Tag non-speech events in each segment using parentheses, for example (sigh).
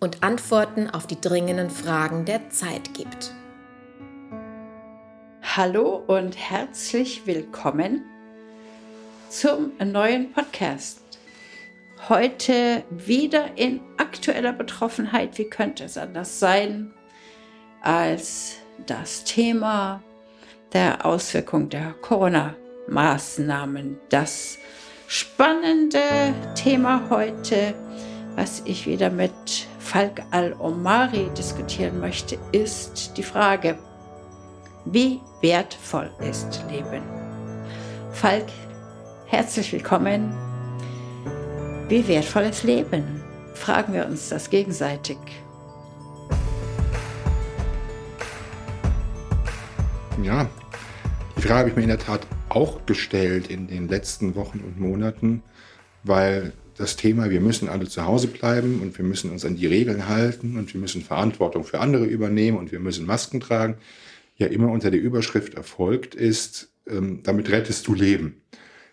und Antworten auf die dringenden Fragen der Zeit gibt. Hallo und herzlich willkommen zum neuen Podcast. Heute wieder in aktueller Betroffenheit. Wie könnte es anders sein als das Thema der Auswirkung der Corona-Maßnahmen? Das spannende Thema heute, was ich wieder mit Falk Al-Omari diskutieren möchte, ist die Frage, wie wertvoll ist Leben? Falk, herzlich willkommen. Wie wertvoll ist Leben? Fragen wir uns das gegenseitig. Ja, die Frage habe ich mir in der Tat auch gestellt in den letzten Wochen und Monaten, weil das Thema, wir müssen alle zu Hause bleiben und wir müssen uns an die Regeln halten und wir müssen Verantwortung für andere übernehmen und wir müssen Masken tragen, ja immer unter der Überschrift erfolgt ist, ähm, damit rettest du Leben.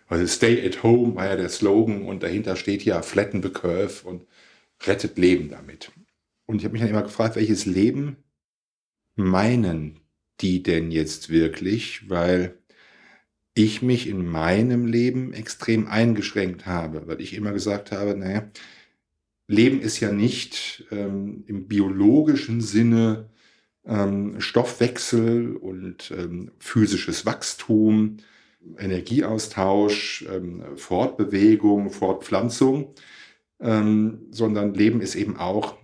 Also Stay at Home war ja der Slogan und dahinter steht ja Flatten the Curve und rettet Leben damit. Und ich habe mich dann immer gefragt, welches Leben meinen die denn jetzt wirklich? Weil ich mich in meinem Leben extrem eingeschränkt habe, weil ich immer gesagt habe, naja, Leben ist ja nicht ähm, im biologischen Sinne ähm, Stoffwechsel und ähm, physisches Wachstum, Energieaustausch, ähm, Fortbewegung, Fortpflanzung, ähm, sondern Leben ist eben auch,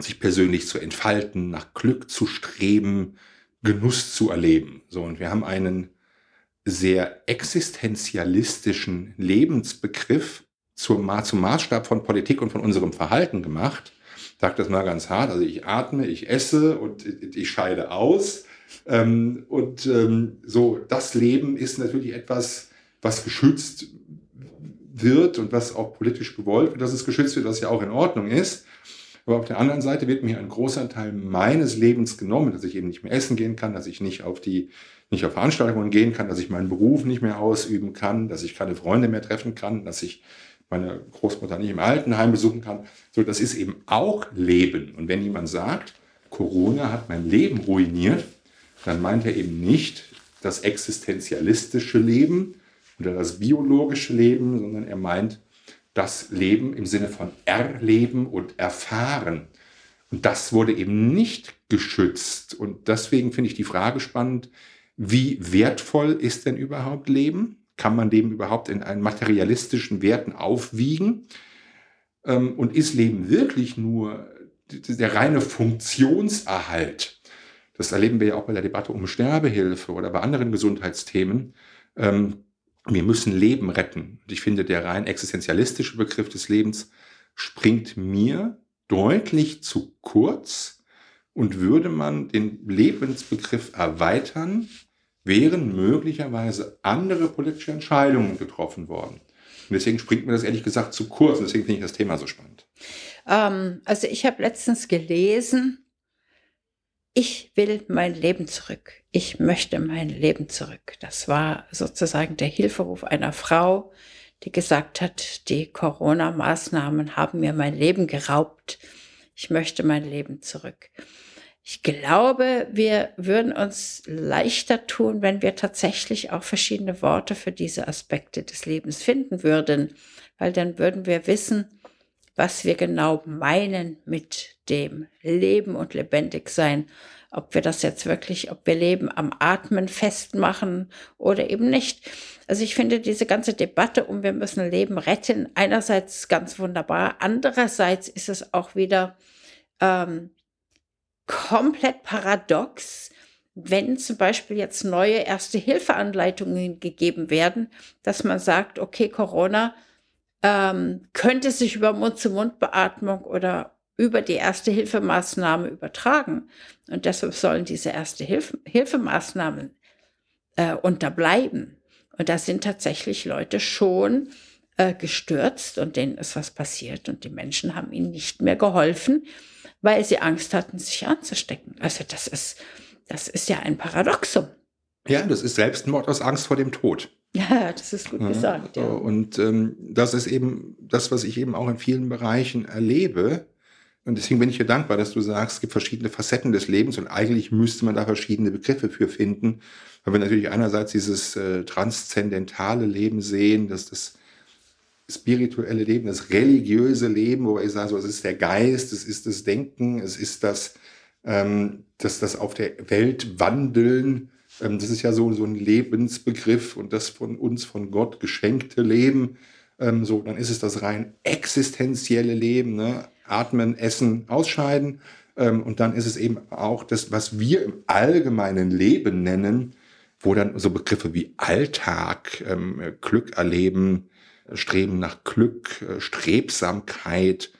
sich persönlich zu entfalten, nach Glück zu streben, Genuss zu erleben. So, und wir haben einen sehr existenzialistischen Lebensbegriff zum, zum Maßstab von Politik und von unserem Verhalten gemacht. Sage das mal ganz hart. Also ich atme, ich esse und ich scheide aus. Ähm, und ähm, so, das Leben ist natürlich etwas, was geschützt wird und was auch politisch gewollt wird, dass es geschützt wird, was ja auch in Ordnung ist. Aber auf der anderen Seite wird mir ein großer Teil meines Lebens genommen, dass ich eben nicht mehr essen gehen kann, dass ich nicht auf die nicht auf Veranstaltungen gehen kann, dass ich meinen Beruf nicht mehr ausüben kann, dass ich keine Freunde mehr treffen kann, dass ich meine Großmutter nicht im Altenheim besuchen kann. So, das ist eben auch Leben. Und wenn jemand sagt, Corona hat mein Leben ruiniert, dann meint er eben nicht das existenzialistische Leben oder das biologische Leben, sondern er meint das Leben im Sinne von erleben und erfahren. Und das wurde eben nicht geschützt. Und deswegen finde ich die Frage spannend, wie wertvoll ist denn überhaupt Leben? Kann man Leben überhaupt in einen materialistischen Werten aufwiegen? Ähm, und ist Leben wirklich nur der reine Funktionserhalt? Das erleben wir ja auch bei der Debatte um Sterbehilfe oder bei anderen Gesundheitsthemen. Ähm, wir müssen Leben retten. Und ich finde, der rein existenzialistische Begriff des Lebens springt mir deutlich zu kurz. Und würde man den Lebensbegriff erweitern, wären möglicherweise andere politische Entscheidungen getroffen worden. Und deswegen springt mir das ehrlich gesagt zu kurz. Und deswegen finde ich das Thema so spannend. Ähm, also ich habe letztens gelesen, ich will mein Leben zurück. Ich möchte mein Leben zurück. Das war sozusagen der Hilferuf einer Frau, die gesagt hat, die Corona-Maßnahmen haben mir mein Leben geraubt. Ich möchte mein Leben zurück. Ich glaube, wir würden uns leichter tun, wenn wir tatsächlich auch verschiedene Worte für diese Aspekte des Lebens finden würden, weil dann würden wir wissen, was wir genau meinen mit dem Leben und lebendig sein. Ob wir das jetzt wirklich, ob wir Leben am Atmen festmachen oder eben nicht. Also ich finde diese ganze Debatte um wir müssen Leben retten einerseits ganz wunderbar, andererseits ist es auch wieder ähm, komplett paradox, wenn zum Beispiel jetzt neue Erste-Hilfe-Anleitungen gegeben werden, dass man sagt, okay, Corona ähm, könnte sich über Mund-zu-Mund-Beatmung oder über die erste Hilfemaßnahme übertragen. Und deshalb sollen diese erste Hilfe, Hilfemaßnahmen äh, unterbleiben. Und da sind tatsächlich Leute schon äh, gestürzt und denen ist was passiert und die Menschen haben ihnen nicht mehr geholfen, weil sie Angst hatten, sich anzustecken. Also das ist, das ist ja ein Paradoxum. Ja, das ist Selbstmord aus Angst vor dem Tod. Ja, das ist gut gesagt. Ja. Und ähm, das ist eben das, was ich eben auch in vielen Bereichen erlebe. Und deswegen bin ich dir dankbar, dass du sagst, es gibt verschiedene Facetten des Lebens und eigentlich müsste man da verschiedene Begriffe für finden. Weil wir natürlich einerseits dieses äh, transzendentale Leben sehen, dass das spirituelle Leben, das religiöse Leben, wo ich sage, so, es ist der Geist, es ist das Denken, es ist das, ähm, das, das auf der Welt wandeln. Ähm, das ist ja so, so ein Lebensbegriff und das von uns, von Gott geschenkte Leben. Ähm, so, dann ist es das rein existenzielle Leben, ne? atmen, essen, ausscheiden. Ähm, und dann ist es eben auch das, was wir im allgemeinen Leben nennen, wo dann so Begriffe wie Alltag, ähm, Glück erleben, Streben nach Glück, äh, Strebsamkeit,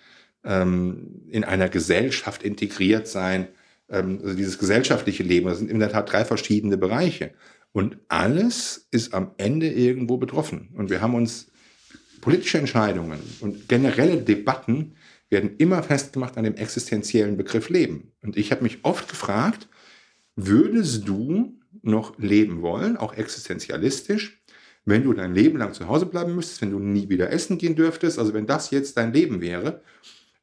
ähm, in einer Gesellschaft integriert sein, ähm, also dieses gesellschaftliche Leben, das sind in der Tat drei verschiedene Bereiche. Und alles ist am Ende irgendwo betroffen. Und wir haben uns politische Entscheidungen und generelle Debatten werden immer festgemacht an dem existenziellen Begriff Leben. Und ich habe mich oft gefragt, würdest du noch leben wollen, auch existenzialistisch, wenn du dein Leben lang zu Hause bleiben müsstest, wenn du nie wieder essen gehen dürftest, also wenn das jetzt dein Leben wäre,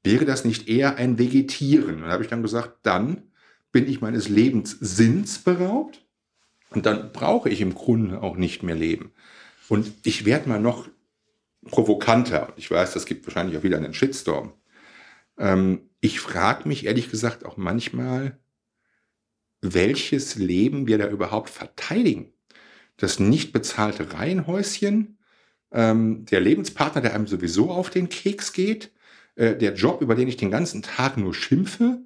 wäre das nicht eher ein Vegetieren? Und da habe ich dann gesagt, dann bin ich meines Lebenssinns beraubt und dann brauche ich im Grunde auch nicht mehr leben. Und ich werde mal noch provokanter. Ich weiß, das gibt wahrscheinlich auch wieder einen Shitstorm. Ähm, ich frage mich ehrlich gesagt auch manchmal, welches Leben wir da überhaupt verteidigen. Das nicht bezahlte Reihenhäuschen, ähm, der Lebenspartner, der einem sowieso auf den Keks geht, äh, der Job, über den ich den ganzen Tag nur schimpfe,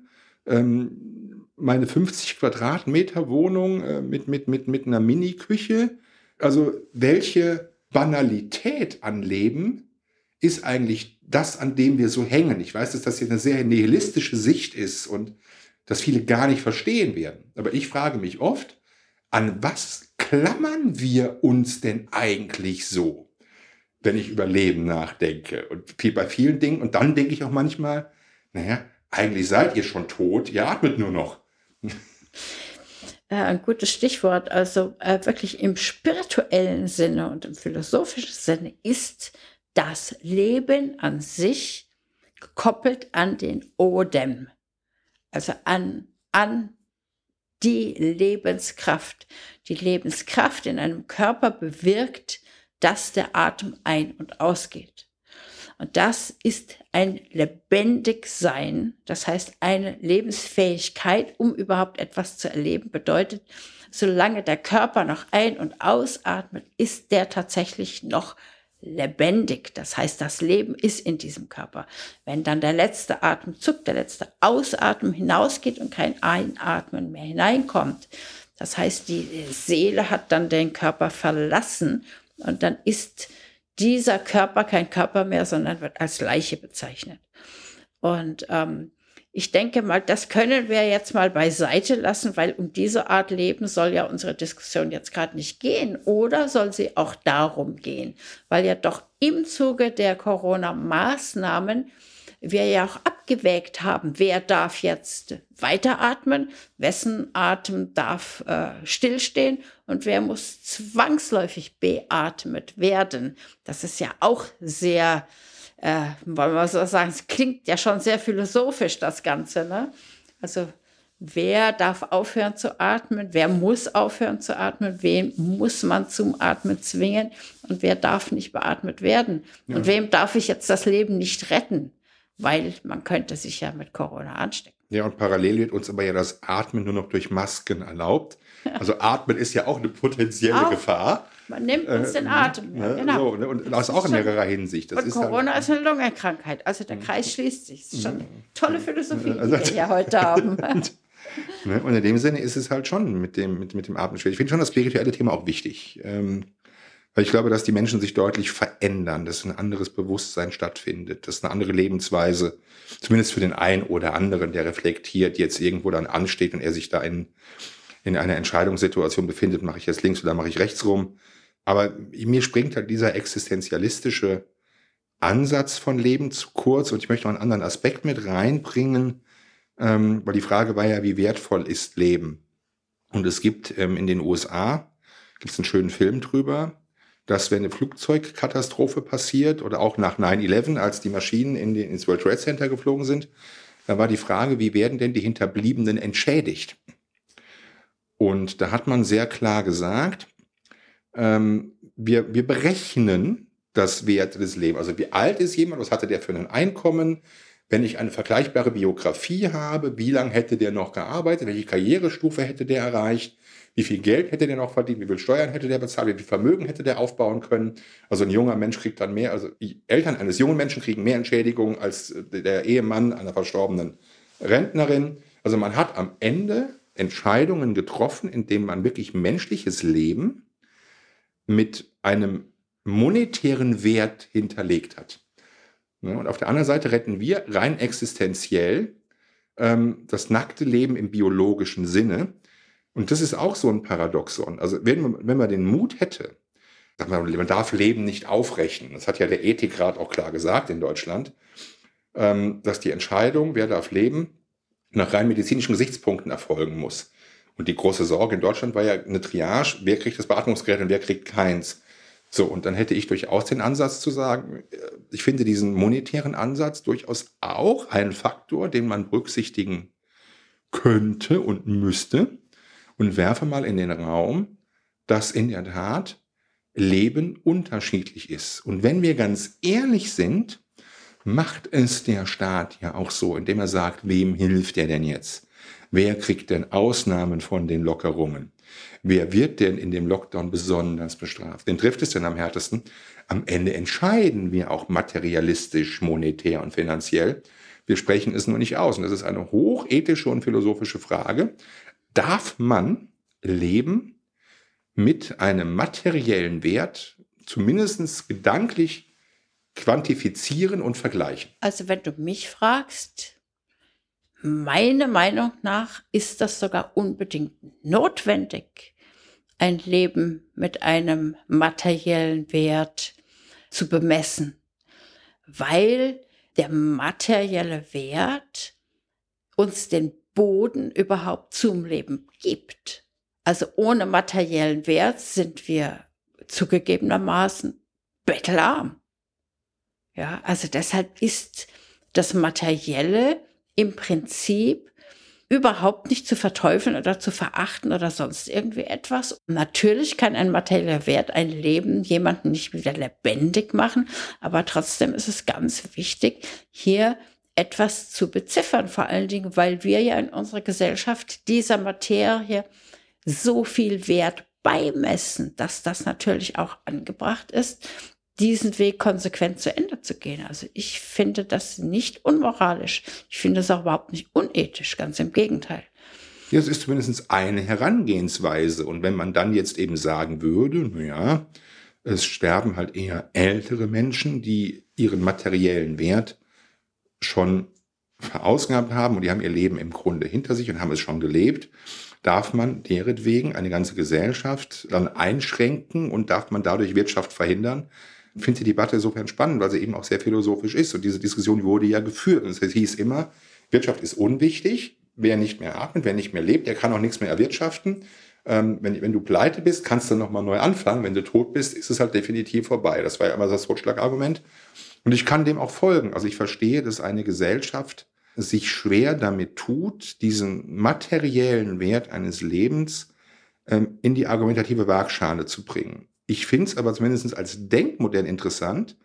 ähm, meine 50 Quadratmeter Wohnung äh, mit, mit, mit, mit einer Mini-Küche. Also welche Banalität an Leben ist eigentlich das, an dem wir so hängen. Ich weiß, dass das hier eine sehr nihilistische Sicht ist und dass viele gar nicht verstehen werden. Aber ich frage mich oft, an was klammern wir uns denn eigentlich so, wenn ich über Leben nachdenke? Und viel, bei vielen Dingen. Und dann denke ich auch manchmal, naja, eigentlich seid ihr schon tot, ihr atmet nur noch. Ja, ein gutes Stichwort. Also äh, wirklich im spirituellen Sinne und im philosophischen Sinne ist das Leben an sich gekoppelt an den Odem, also an, an die Lebenskraft. Die Lebenskraft in einem Körper bewirkt, dass der Atem ein- und ausgeht. Und das ist ein Lebendigsein, das heißt eine Lebensfähigkeit, um überhaupt etwas zu erleben, bedeutet, solange der Körper noch ein- und ausatmet, ist der tatsächlich noch lebendig. Das heißt, das Leben ist in diesem Körper. Wenn dann der letzte Atemzug, der letzte Ausatmen hinausgeht und kein Einatmen mehr hineinkommt, das heißt, die Seele hat dann den Körper verlassen und dann ist dieser Körper kein Körper mehr, sondern wird als Leiche bezeichnet. Und ähm, ich denke mal, das können wir jetzt mal beiseite lassen, weil um diese Art Leben soll ja unsere Diskussion jetzt gerade nicht gehen. Oder soll sie auch darum gehen? Weil ja doch im Zuge der Corona-Maßnahmen wir ja auch abgewägt haben, wer darf jetzt weiteratmen, wessen Atem darf äh, stillstehen und wer muss zwangsläufig beatmet werden. Das ist ja auch sehr äh, wollen wir so sagen, es klingt ja schon sehr philosophisch, das Ganze. Ne? Also wer darf aufhören zu atmen, wer muss aufhören zu atmen, wen muss man zum Atmen zwingen und wer darf nicht beatmet werden. Ja. Und wem darf ich jetzt das Leben nicht retten, weil man könnte sich ja mit Corona anstecken. Ja, und parallel wird uns aber ja das Atmen nur noch durch Masken erlaubt. (laughs) Also Atmen ist ja auch eine potenzielle auch. Gefahr. Man nimmt uns den äh, Atem. Ja, genau. So, ne? Und das, auch in mehrerer Hinsicht. Das und ist Corona halt, ist eine Lungenkrankheit. Also der Kreis schließt sich. Das ist schon eine tolle Philosophie, die wir hier heute (laughs) haben. Ne? Und in dem Sinne ist es halt schon mit dem, mit, mit dem Atmen schwierig. Ich finde schon das spirituelle Thema auch wichtig. Ähm, Weil ich glaube, dass die Menschen sich deutlich verändern, dass ein anderes Bewusstsein stattfindet, dass eine andere Lebensweise, zumindest für den einen oder anderen, der reflektiert, jetzt irgendwo dann ansteht und er sich da in, in einer Entscheidungssituation befindet, mache ich jetzt links oder mache ich rechts rum. Aber mir springt halt dieser existenzialistische Ansatz von Leben zu kurz und ich möchte noch einen anderen Aspekt mit reinbringen, ähm, weil die Frage war ja, wie wertvoll ist Leben? Und es gibt ähm, in den USA, gibt es einen schönen Film drüber, dass wenn eine Flugzeugkatastrophe passiert oder auch nach 9-11, als die Maschinen in den, ins World Trade Center geflogen sind, da war die Frage, wie werden denn die Hinterbliebenen entschädigt? Und da hat man sehr klar gesagt, ähm, wir, wir berechnen das Wert des Lebens. Also wie alt ist jemand, was hatte der für ein Einkommen? Wenn ich eine vergleichbare Biografie habe, wie lange hätte der noch gearbeitet? Welche Karrierestufe hätte der erreicht? wie viel Geld hätte der noch verdient, wie viel Steuern hätte der bezahlt, wie viel Vermögen hätte der aufbauen können. Also ein junger Mensch kriegt dann mehr, also die Eltern eines jungen Menschen kriegen mehr Entschädigung als der Ehemann einer verstorbenen Rentnerin. Also man hat am Ende Entscheidungen getroffen, indem man wirklich menschliches Leben mit einem monetären Wert hinterlegt hat. Und auf der anderen Seite retten wir rein existenziell ähm, das nackte Leben im biologischen Sinne, und das ist auch so ein Paradoxon. Also wenn man, wenn man den Mut hätte, man darf Leben nicht aufrechnen. Das hat ja der Ethikrat auch klar gesagt in Deutschland, ähm, dass die Entscheidung, wer darf leben, nach rein medizinischen Gesichtspunkten erfolgen muss. Und die große Sorge in Deutschland war ja eine Triage, wer kriegt das Beatmungsgerät und wer kriegt keins. So, und dann hätte ich durchaus den Ansatz zu sagen, äh, ich finde diesen monetären Ansatz durchaus auch einen Faktor, den man berücksichtigen könnte und müsste und werfe mal in den Raum, dass in der Tat Leben unterschiedlich ist. Und wenn wir ganz ehrlich sind, macht es der Staat ja auch so, indem er sagt, wem hilft er denn jetzt? Wer kriegt denn Ausnahmen von den Lockerungen? Wer wird denn in dem Lockdown besonders bestraft? Den trifft es denn am härtesten? Am Ende entscheiden wir auch materialistisch, monetär und finanziell. Wir sprechen es nur nicht aus. Und das ist eine hochethische und philosophische Frage darf man Leben mit einem materiellen Wert zumindest gedanklich quantifizieren und vergleichen? Also wenn du mich fragst, meiner Meinung nach ist das sogar unbedingt notwendig, ein Leben mit einem materiellen Wert zu bemessen, weil der materielle Wert uns den Boden überhaupt zum Leben gibt. Also ohne materiellen Wert sind wir zugegebenermaßen bettelarm. Ja, also deshalb ist das Materielle im Prinzip überhaupt nicht zu verteufeln oder zu verachten oder sonst irgendwie etwas. Natürlich kann ein materieller Wert ein Leben jemanden nicht wieder lebendig machen, aber trotzdem ist es ganz wichtig, hier etwas zu beziffern, vor allen Dingen, weil wir ja in unserer Gesellschaft dieser Materie so viel Wert beimessen, dass das natürlich auch angebracht ist, diesen Weg konsequent zu Ende zu gehen. Also ich finde das nicht unmoralisch. Ich finde es auch überhaupt nicht unethisch, ganz im Gegenteil. Ja, es ist zumindest eine Herangehensweise. Und wenn man dann jetzt eben sagen würde, naja, es sterben halt eher ältere Menschen, die ihren materiellen Wert schon verausgabt haben und die haben ihr Leben im Grunde hinter sich und haben es schon gelebt, darf man deretwegen eine ganze Gesellschaft dann einschränken und darf man dadurch Wirtschaft verhindern? Ich finde die Debatte insofern spannend, weil sie eben auch sehr philosophisch ist. Und diese Diskussion wurde ja geführt. Und es hieß immer, Wirtschaft ist unwichtig. Wer nicht mehr atmet, wer nicht mehr lebt, der kann auch nichts mehr erwirtschaften. Ähm, wenn, wenn du pleite bist, kannst du nochmal neu anfangen. Wenn du tot bist, ist es halt definitiv vorbei. Das war ja immer das Totschlagargument. Und ich kann dem auch folgen. Also ich verstehe, dass eine Gesellschaft sich schwer damit tut, diesen materiellen Wert eines Lebens ähm, in die argumentative Waagschale zu bringen. Ich finde es aber zumindest als Denkmodell interessant,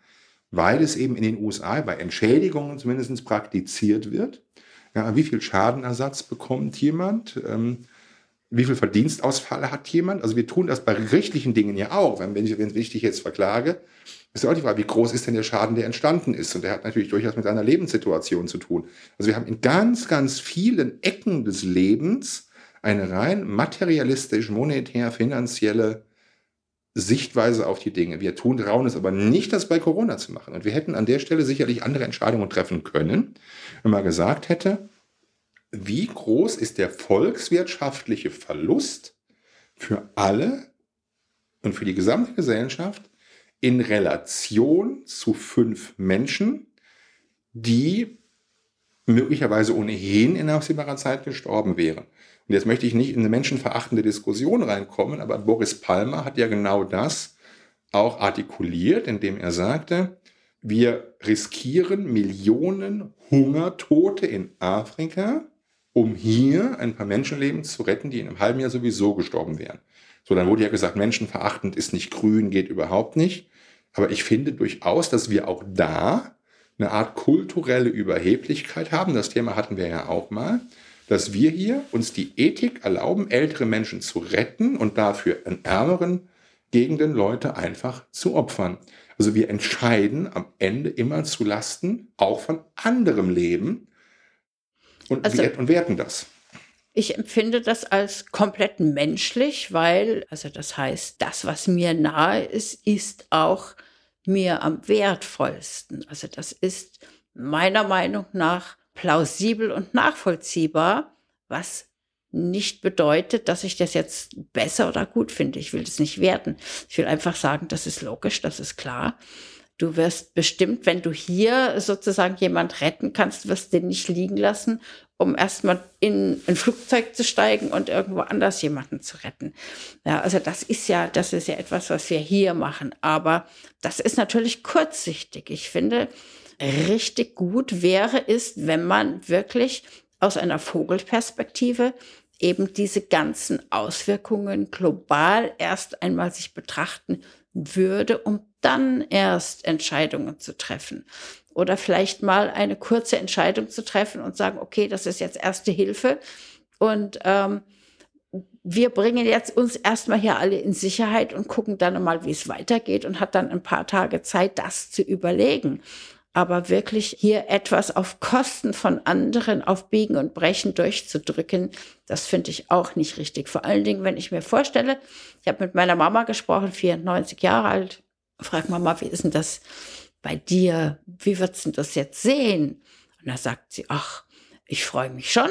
weil es eben in den USA bei Entschädigungen zumindest praktiziert wird. Ja, wie viel Schadenersatz bekommt jemand? Ähm, wie viel Verdienstausfall hat jemand? Also wir tun das bei gerichtlichen Dingen ja auch. Wenn, wenn, ich, wenn ich dich jetzt verklage, ist auch die Frage, wie groß ist denn der Schaden, der entstanden ist? Und der hat natürlich durchaus mit seiner Lebenssituation zu tun. Also wir haben in ganz, ganz vielen Ecken des Lebens eine rein materialistisch, monetär, finanzielle Sichtweise auf die Dinge. Wir tun trauen es aber nicht, das bei Corona zu machen. Und wir hätten an der Stelle sicherlich andere Entscheidungen treffen können, wenn man gesagt hätte, wie groß ist der volkswirtschaftliche Verlust für alle und für die gesamte Gesellschaft in Relation zu fünf Menschen, die möglicherweise ohnehin in absehbarer Zeit gestorben wären. Und jetzt möchte ich nicht in eine menschenverachtende Diskussion reinkommen, aber Boris Palmer hat ja genau das auch artikuliert, indem er sagte, wir riskieren Millionen Hungertote in Afrika, um hier ein paar Menschenleben zu retten, die in einem halben Jahr sowieso gestorben wären. So, dann wurde ja gesagt, menschenverachtend ist nicht grün, geht überhaupt nicht. Aber ich finde durchaus, dass wir auch da eine Art kulturelle Überheblichkeit haben. Das Thema hatten wir ja auch mal dass wir hier uns die Ethik erlauben, ältere Menschen zu retten und dafür in ärmeren Gegenden Leute einfach zu opfern. Also wir entscheiden am Ende immer zu Lasten auch von anderem Leben und, also, und werten das. Ich empfinde das als komplett menschlich, weil, also das heißt, das, was mir nahe ist, ist auch mir am wertvollsten. Also das ist meiner Meinung nach plausibel und nachvollziehbar, was nicht bedeutet, dass ich das jetzt besser oder gut finde. Ich will das nicht werten. Ich will einfach sagen, das ist logisch, das ist klar. Du wirst bestimmt, wenn du hier sozusagen jemand retten kannst, wirst den nicht liegen lassen, um erstmal in ein Flugzeug zu steigen und irgendwo anders jemanden zu retten. Ja, also das ist ja, das ist ja etwas, was wir hier machen. Aber das ist natürlich kurzsichtig. Ich finde, richtig gut wäre, ist, wenn man wirklich aus einer Vogelperspektive eben diese ganzen Auswirkungen global erst einmal sich betrachten würde, um dann erst Entscheidungen zu treffen. Oder vielleicht mal eine kurze Entscheidung zu treffen und sagen, okay, das ist jetzt erste Hilfe und ähm, wir bringen jetzt uns erstmal hier alle in Sicherheit und gucken dann mal, wie es weitergeht und hat dann ein paar Tage Zeit, das zu überlegen. Aber wirklich hier etwas auf Kosten von anderen auf Biegen und Brechen durchzudrücken, das finde ich auch nicht richtig. Vor allen Dingen, wenn ich mir vorstelle, ich habe mit meiner Mama gesprochen, 94 Jahre alt, frag Mama, wie ist denn das bei dir? Wie würdest du das jetzt sehen? Und da sagt sie, ach, ich freue mich schon,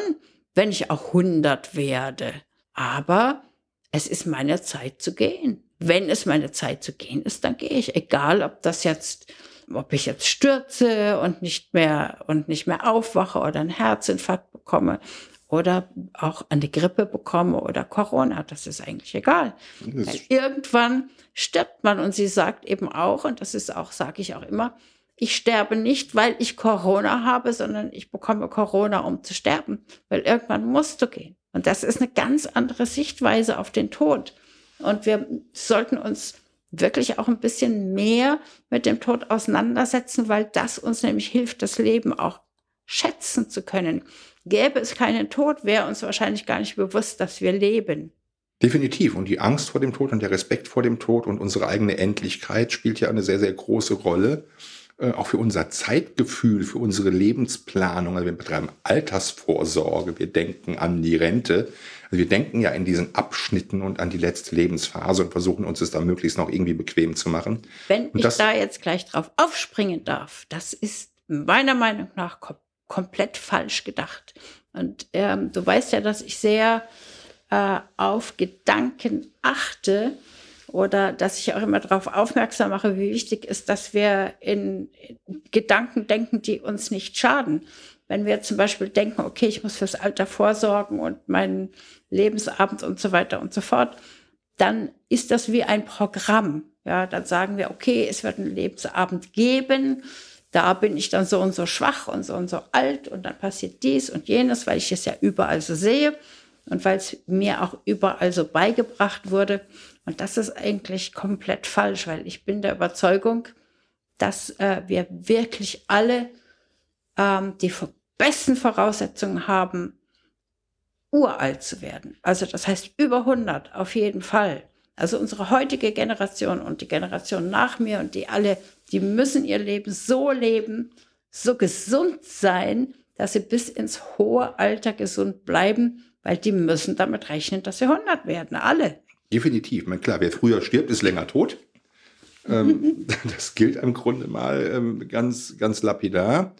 wenn ich auch 100 werde. Aber es ist meine Zeit zu gehen. Wenn es meine Zeit zu gehen ist, dann gehe ich. Egal, ob das jetzt ob ich jetzt stürze und nicht mehr und nicht mehr aufwache oder einen Herzinfarkt bekomme oder auch eine Grippe bekomme oder Corona, das ist eigentlich egal. Irgendwann stirbt man und sie sagt eben auch, und das ist auch, sage ich auch immer, ich sterbe nicht, weil ich Corona habe, sondern ich bekomme Corona, um zu sterben, weil irgendwann musst du gehen. Und das ist eine ganz andere Sichtweise auf den Tod. Und wir sollten uns wirklich auch ein bisschen mehr mit dem Tod auseinandersetzen, weil das uns nämlich hilft, das Leben auch schätzen zu können. Gäbe es keinen Tod, wäre uns wahrscheinlich gar nicht bewusst, dass wir leben. Definitiv. Und die Angst vor dem Tod und der Respekt vor dem Tod und unsere eigene Endlichkeit spielt ja eine sehr, sehr große Rolle. Äh, auch für unser Zeitgefühl, für unsere Lebensplanung. Also wir betreiben Altersvorsorge, wir denken an die Rente. Also wir denken ja in diesen Abschnitten und an die letzte Lebensphase und versuchen uns es da möglichst noch irgendwie bequem zu machen. Wenn und ich da jetzt gleich drauf aufspringen darf, das ist meiner Meinung nach kom komplett falsch gedacht. Und ähm, du weißt ja, dass ich sehr äh, auf Gedanken achte oder dass ich auch immer darauf aufmerksam mache, wie wichtig ist, dass wir in Gedanken denken, die uns nicht schaden. Wenn wir zum Beispiel denken, okay, ich muss fürs Alter vorsorgen und meinen Lebensabend und so weiter und so fort, dann ist das wie ein Programm. Ja, dann sagen wir, okay, es wird einen Lebensabend geben. Da bin ich dann so und so schwach und so und so alt und dann passiert dies und jenes, weil ich es ja überall so sehe und weil es mir auch überall so beigebracht wurde. Und das ist eigentlich komplett falsch, weil ich bin der Überzeugung, dass äh, wir wirklich alle ähm, die besten Voraussetzungen haben, uralt zu werden. Also das heißt über 100 auf jeden Fall. Also unsere heutige Generation und die Generation nach mir und die alle, die müssen ihr Leben so leben, so gesund sein, dass sie bis ins hohe Alter gesund bleiben, weil die müssen damit rechnen, dass sie 100 werden, alle. Definitiv. Meine, klar, wer früher stirbt, ist länger tot. Ähm, (laughs) das gilt im Grunde mal ähm, ganz, ganz lapidar.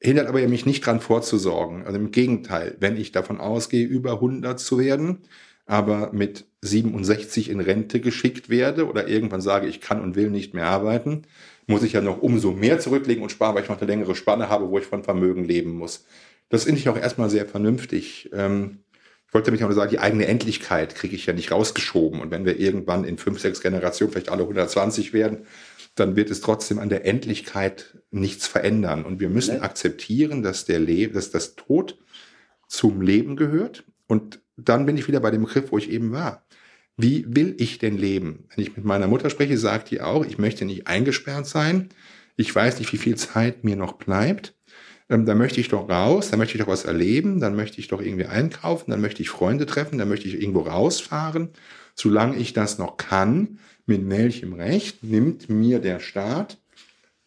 Hindert aber ja mich nicht dran vorzusorgen. Also im Gegenteil, wenn ich davon ausgehe, über 100 zu werden, aber mit 67 in Rente geschickt werde oder irgendwann sage, ich kann und will nicht mehr arbeiten, muss ich ja noch umso mehr zurücklegen und sparen, weil ich noch eine längere Spanne habe, wo ich von Vermögen leben muss. Das finde ich auch erstmal sehr vernünftig. Ähm, ich wollte nämlich auch sagen, die eigene Endlichkeit kriege ich ja nicht rausgeschoben. Und wenn wir irgendwann in fünf, sechs Generationen vielleicht alle 120 werden, dann wird es trotzdem an der Endlichkeit nichts verändern. Und wir müssen ja. akzeptieren, dass der Le dass das Tod zum Leben gehört. Und dann bin ich wieder bei dem Begriff, wo ich eben war. Wie will ich denn leben? Wenn ich mit meiner Mutter spreche, sagt die auch, ich möchte nicht eingesperrt sein. Ich weiß nicht, wie viel Zeit mir noch bleibt ähm, da möchte ich doch raus, da möchte ich doch was erleben, dann möchte ich doch irgendwie einkaufen, dann möchte ich Freunde treffen, dann möchte ich irgendwo rausfahren. Solange ich das noch kann, mit welchem Recht nimmt mir der Staat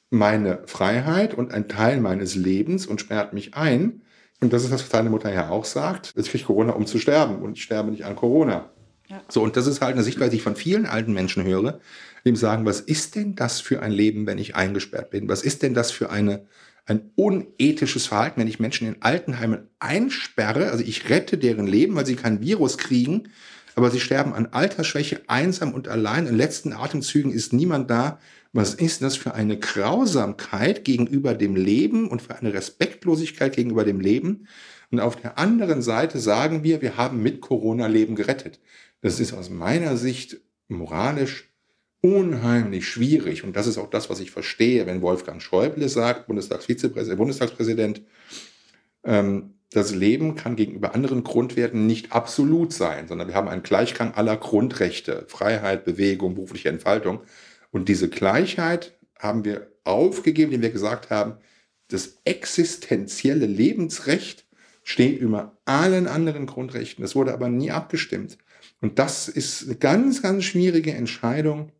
meine Freiheit und ein Teil meines Lebens und sperrt mich ein. Und das ist das, was deine Mutter ja auch sagt. Jetzt kriege ich Corona, um zu sterben und ich sterbe nicht an Corona. Ja. So, und das ist halt eine Sichtweise, die ich von vielen alten Menschen höre, die ihm sagen, was ist denn das für ein Leben, wenn ich eingesperrt bin? Was ist denn das für eine ein unethisches Verhalten, wenn ich Menschen in Altenheimen einsperre. Also ich rette deren Leben, weil sie kein Virus kriegen, aber sie sterben an Altersschwäche, einsam und allein. In letzten Atemzügen ist niemand da. Was ist das für eine Grausamkeit gegenüber dem Leben und für eine Respektlosigkeit gegenüber dem Leben? Und auf der anderen Seite sagen wir, wir haben mit Corona Leben gerettet. Das ist aus meiner Sicht moralisch unheimlich schwierig. Und das ist auch das, was ich verstehe, wenn Wolfgang Schäuble sagt, Bundestagsvizepräsident, Bundestagspräsident, ähm, das Leben kann gegenüber anderen Grundwerten nicht absolut sein, sondern wir haben einen Gleichklang aller Grundrechte, Freiheit, Bewegung, berufliche Entfaltung. Und diese Gleichheit haben wir aufgegeben, indem wir gesagt haben, das existenzielle Lebensrecht steht über allen anderen Grundrechten. Das wurde aber nie abgestimmt. Und das ist eine ganz, ganz schwierige Entscheidung,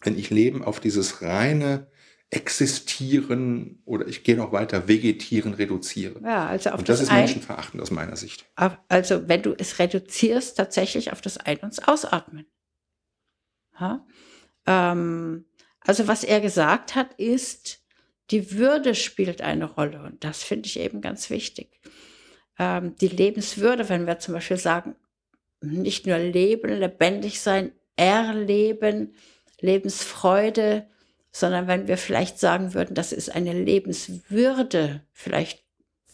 wenn ich Leben auf dieses reine Existieren oder ich gehe noch weiter, Vegetieren reduziere. Ja, also auf und das, das ist menschenverachtend aus meiner Sicht. Also wenn du es reduzierst, tatsächlich auf das Ein- und Ausatmen. Ähm, also was er gesagt hat, ist, die Würde spielt eine Rolle und das finde ich eben ganz wichtig. Ähm, die Lebenswürde, wenn wir zum Beispiel sagen, nicht nur leben, lebendig sein, erleben, Lebensfreude, sondern wenn wir vielleicht sagen würden, das ist eine Lebenswürde, vielleicht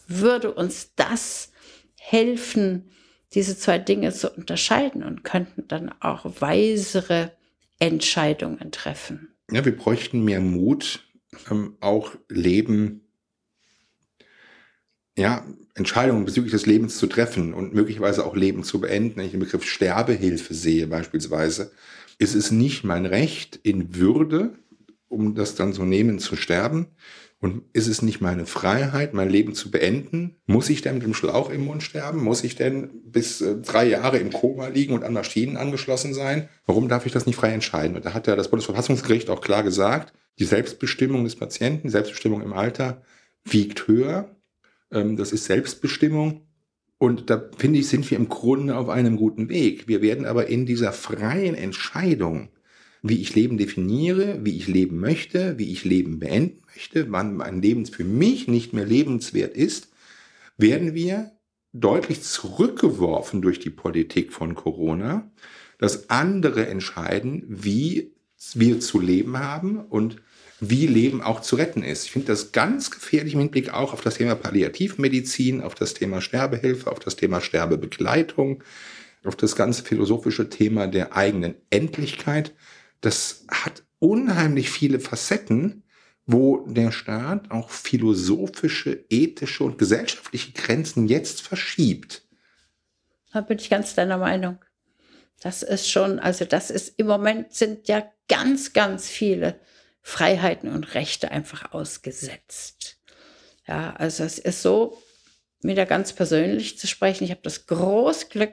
würde uns das helfen, diese zwei Dinge zu unterscheiden und könnten dann auch weisere Entscheidungen treffen. Ja, wir bräuchten mehr Mut, ähm, auch Leben, ja, Entscheidungen bezüglich des Lebens zu treffen und möglicherweise auch Leben zu beenden. Wenn ich den Begriff Sterbehilfe sehe beispielsweise, ist es nicht mein Recht in Würde, um das dann so nehmen, zu sterben? Und ist es nicht meine Freiheit, mein Leben zu beenden? Muss ich denn mit dem Schlauch im Mund sterben? Muss ich denn bis äh, drei Jahre im Koma liegen und an Maschinen angeschlossen sein? Warum darf ich das nicht frei entscheiden? Und da hat ja das Bundesverfassungsgericht auch klar gesagt, die Selbstbestimmung des Patienten, Selbstbestimmung im Alter wiegt höher. Ähm, das ist Selbstbestimmung. Und da finde ich, sind wir im Grunde auf einem guten Weg. Wir werden aber in dieser freien Entscheidung, wie ich Leben definiere, wie ich leben möchte, wie ich Leben beenden möchte, wann mein Leben für mich nicht mehr lebenswert ist, werden wir deutlich zurückgeworfen durch die Politik von Corona, dass andere entscheiden, wie wir zu leben haben und wie Leben auch zu retten ist. Ich finde das ganz gefährlich im Hinblick auch auf das Thema Palliativmedizin, auf das Thema Sterbehilfe, auf das Thema Sterbebegleitung, auf das ganze philosophische Thema der eigenen Endlichkeit. Das hat unheimlich viele Facetten, wo der Staat auch philosophische, ethische und gesellschaftliche Grenzen jetzt verschiebt. Da bin ich ganz deiner Meinung. Das ist schon, also das ist im Moment sind ja ganz, ganz viele Freiheiten und Rechte einfach ausgesetzt. Ja, also es ist so, wieder ganz persönlich zu sprechen. Ich habe das große Glück,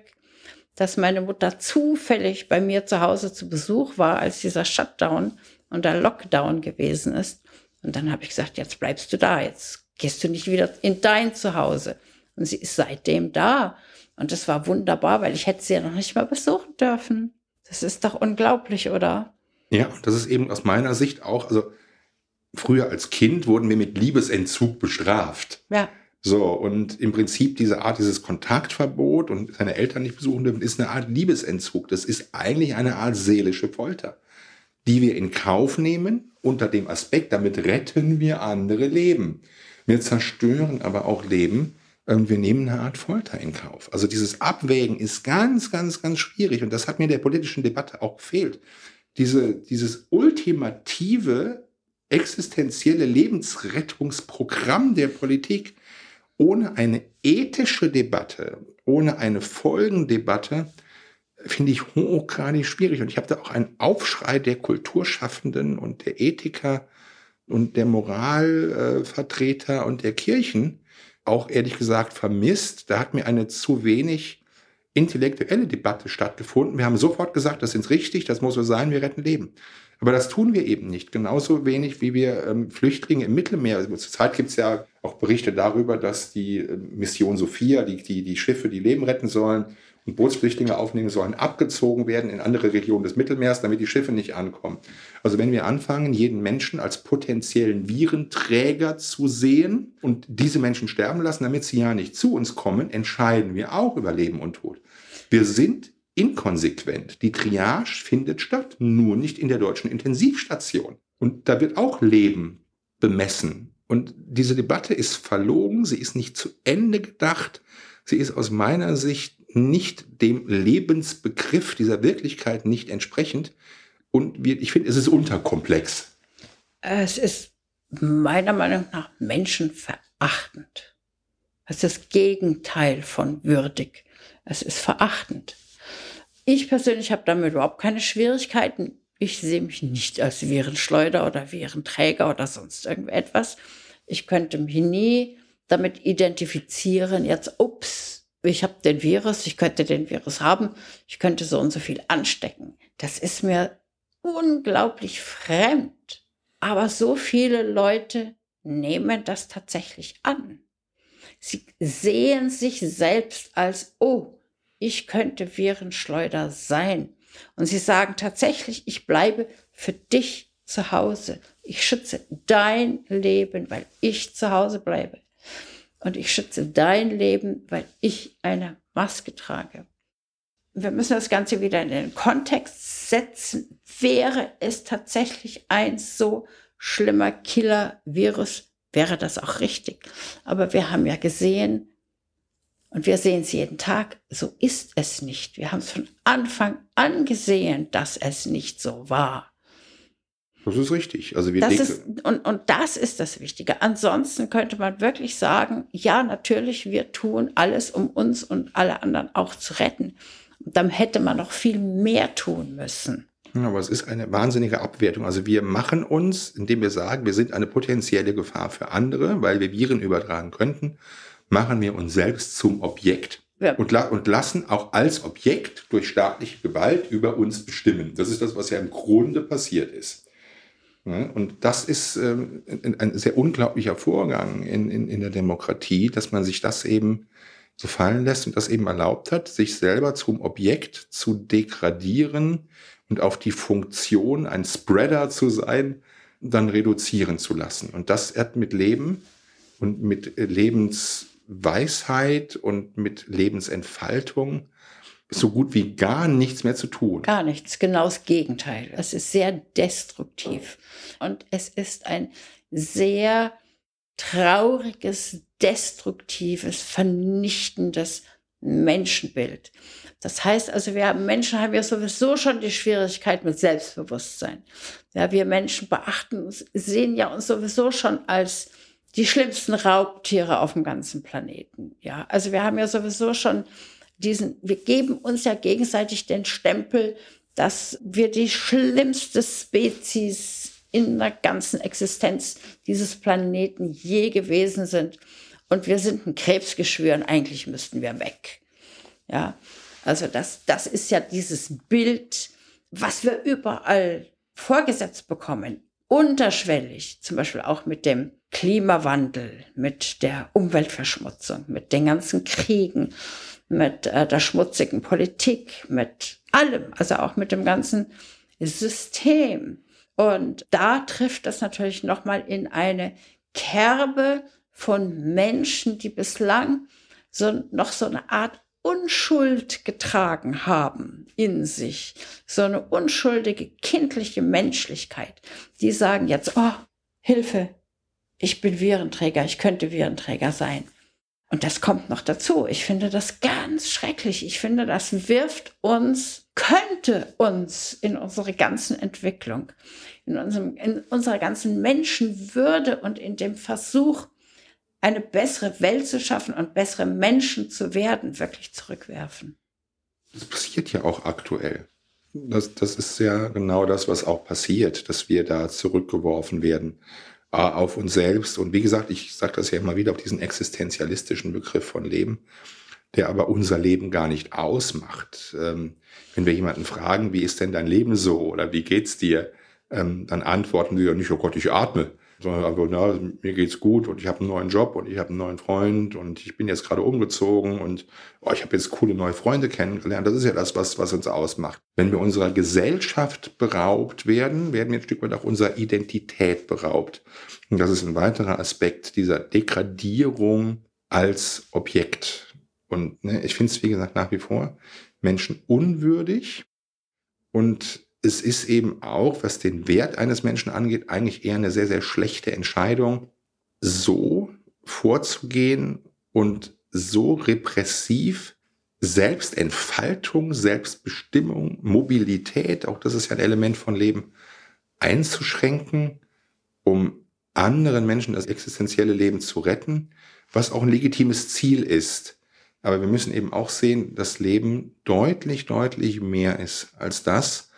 dass meine Mutter zufällig bei mir zu Hause zu Besuch war, als dieser Shutdown und der Lockdown gewesen ist. Und dann habe ich gesagt, jetzt bleibst du da, jetzt gehst du nicht wieder in dein Zuhause. Und sie ist seitdem da. Und das war wunderbar, weil ich hätte sie ja noch nicht mal besuchen dürfen. Das ist doch unglaublich, oder? Ja, das ist eben aus meiner Sicht auch, also früher als Kind wurden wir mit Liebesentzug bestraft. Ja. So, und im Prinzip diese Art, dieses Kontaktverbot und seine Eltern nicht besuchen dürfen, ist eine Art Liebesentzug. Das ist eigentlich eine Art seelische Folter, die wir in Kauf nehmen unter dem Aspekt, damit retten wir andere Leben. Wir zerstören aber auch Leben. Wir nehmen eine Art Folter in Kauf. Also dieses Abwägen ist ganz, ganz, ganz schwierig. Und das hat mir der politischen Debatte auch gefehlt. Diese, dieses ultimative existenzielle Lebensrettungsprogramm der Politik ohne eine ethische Debatte, ohne eine Folgendebatte, finde ich hochgradig schwierig. Und ich habe da auch einen Aufschrei der Kulturschaffenden und der Ethiker und der Moralvertreter und der Kirchen auch ehrlich gesagt vermisst. Da hat mir eine zu wenig intellektuelle Debatte stattgefunden. Wir haben sofort gesagt, das ist richtig, das muss so sein, wir retten Leben. Aber das tun wir eben nicht. Genauso wenig wie wir ähm, Flüchtlinge im Mittelmeer. Also zurzeit gibt es ja auch Berichte darüber, dass die äh, Mission Sophia, die, die, die Schiffe, die Leben retten sollen und Bootsflüchtlinge aufnehmen sollen, abgezogen werden in andere Regionen des Mittelmeers, damit die Schiffe nicht ankommen. Also wenn wir anfangen, jeden Menschen als potenziellen Virenträger zu sehen und diese Menschen sterben lassen, damit sie ja nicht zu uns kommen, entscheiden wir auch über Leben und Tod. Wir sind inkonsequent. Die Triage findet statt, nur nicht in der deutschen Intensivstation. Und da wird auch Leben bemessen. Und diese Debatte ist verlogen, sie ist nicht zu Ende gedacht, sie ist aus meiner Sicht nicht dem Lebensbegriff dieser Wirklichkeit nicht entsprechend. Und ich finde, es ist unterkomplex. Es ist meiner Meinung nach menschenverachtend. Es ist das Gegenteil von würdig. Es ist verachtend. Ich persönlich habe damit überhaupt keine Schwierigkeiten. Ich sehe mich nicht als Virenschleuder oder Virenträger oder sonst irgendetwas. Ich könnte mich nie damit identifizieren, jetzt, ups, ich habe den Virus, ich könnte den Virus haben, ich könnte so und so viel anstecken. Das ist mir unglaublich fremd. Aber so viele Leute nehmen das tatsächlich an. Sie sehen sich selbst als, oh, ich könnte Virenschleuder sein. Und sie sagen tatsächlich, ich bleibe für dich zu Hause. Ich schütze dein Leben, weil ich zu Hause bleibe. Und ich schütze dein Leben, weil ich eine Maske trage. Wir müssen das Ganze wieder in den Kontext setzen. Wäre es tatsächlich ein so schlimmer Killer-Virus, wäre das auch richtig. Aber wir haben ja gesehen, und wir sehen es jeden Tag, so ist es nicht. Wir haben es von Anfang an gesehen, dass es nicht so war. Das ist richtig. Also wir das ist, und, und das ist das Wichtige. Ansonsten könnte man wirklich sagen, ja, natürlich, wir tun alles, um uns und alle anderen auch zu retten. Und dann hätte man noch viel mehr tun müssen. Aber es ist eine wahnsinnige Abwertung. Also wir machen uns, indem wir sagen, wir sind eine potenzielle Gefahr für andere, weil wir Viren übertragen könnten, machen wir uns selbst zum Objekt ja. und, la und, lassen auch als Objekt durch staatliche Gewalt über uns bestimmen. Das ist das, was ja im Grunde passiert ist. Ja, und das ist ähm, ein sehr unglaublicher Vorgang in, in, in der Demokratie, dass man sich das eben so fallen lässt und das eben erlaubt hat, sich selber zum Objekt zu degradieren und auf die Funktion, ein Spreader zu sein, dann reduzieren zu lassen. Und das hat mit Leben und mit Lebens Weisheit und mit Lebensentfaltung so gut wie gar nichts mehr zu tun. Gar nichts, genau das Gegenteil. Es ist sehr destruktiv und es ist ein sehr trauriges, destruktives, vernichtendes Menschenbild. Das heißt also, wir Menschen haben ja sowieso schon die Schwierigkeit mit Selbstbewusstsein. Ja, wir Menschen beachten uns, sehen ja uns sowieso schon als die schlimmsten Raubtiere auf dem ganzen Planeten. Ja, also wir haben ja sowieso schon diesen, wir geben uns ja gegenseitig den Stempel, dass wir die schlimmste Spezies in der ganzen Existenz dieses Planeten je gewesen sind. Und wir sind ein Krebsgeschwür und eigentlich müssten wir weg. Ja, also das, das ist ja dieses Bild, was wir überall vorgesetzt bekommen unterschwellig, zum Beispiel auch mit dem Klimawandel, mit der Umweltverschmutzung, mit den ganzen Kriegen, mit äh, der schmutzigen Politik, mit allem, also auch mit dem ganzen System. Und da trifft das natürlich nochmal in eine Kerbe von Menschen, die bislang so, noch so eine Art Unschuld getragen haben in sich, so eine unschuldige kindliche Menschlichkeit, die sagen jetzt, oh, Hilfe, ich bin Virenträger, ich könnte Virenträger sein. Und das kommt noch dazu. Ich finde das ganz schrecklich. Ich finde, das wirft uns, könnte uns in unsere ganzen Entwicklung, in, unserem, in unserer ganzen Menschenwürde und in dem Versuch, eine bessere Welt zu schaffen und bessere Menschen zu werden, wirklich zurückwerfen. Das passiert ja auch aktuell. Das, das ist ja genau das, was auch passiert, dass wir da zurückgeworfen werden auf uns selbst. Und wie gesagt, ich sage das ja immer wieder auf diesen existenzialistischen Begriff von Leben, der aber unser Leben gar nicht ausmacht. Ähm, wenn wir jemanden fragen, wie ist denn dein Leben so oder wie geht's dir, ähm, dann antworten wir ja nicht, oh Gott, ich atme sondern einfach, na, mir geht's gut und ich habe einen neuen Job und ich habe einen neuen Freund und ich bin jetzt gerade umgezogen und oh, ich habe jetzt coole neue Freunde kennengelernt. Das ist ja das, was, was uns ausmacht. Wenn wir unserer Gesellschaft beraubt werden, werden wir ein Stück weit auch unserer Identität beraubt. Und das ist ein weiterer Aspekt dieser Degradierung als Objekt. Und ne, ich finde es, wie gesagt, nach wie vor Menschen unwürdig und es ist eben auch, was den Wert eines Menschen angeht, eigentlich eher eine sehr, sehr schlechte Entscheidung, so vorzugehen und so repressiv Selbstentfaltung, Selbstbestimmung, Mobilität, auch das ist ja ein Element von Leben, einzuschränken, um anderen Menschen das existenzielle Leben zu retten, was auch ein legitimes Ziel ist. Aber wir müssen eben auch sehen, dass Leben deutlich, deutlich mehr ist als das,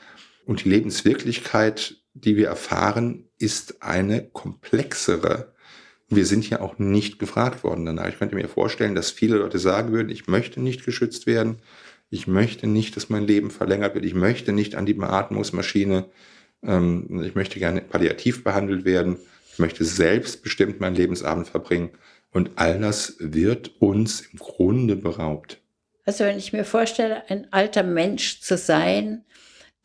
und die Lebenswirklichkeit, die wir erfahren, ist eine komplexere. Wir sind ja auch nicht gefragt worden danach. Ich könnte mir vorstellen, dass viele Leute sagen würden, ich möchte nicht geschützt werden. Ich möchte nicht, dass mein Leben verlängert wird. Ich möchte nicht an die Beatmungsmaschine. Ähm, ich möchte gerne palliativ behandelt werden. Ich möchte selbstbestimmt meinen Lebensabend verbringen. Und all das wird uns im Grunde beraubt. Also wenn ich mir vorstelle, ein alter Mensch zu sein,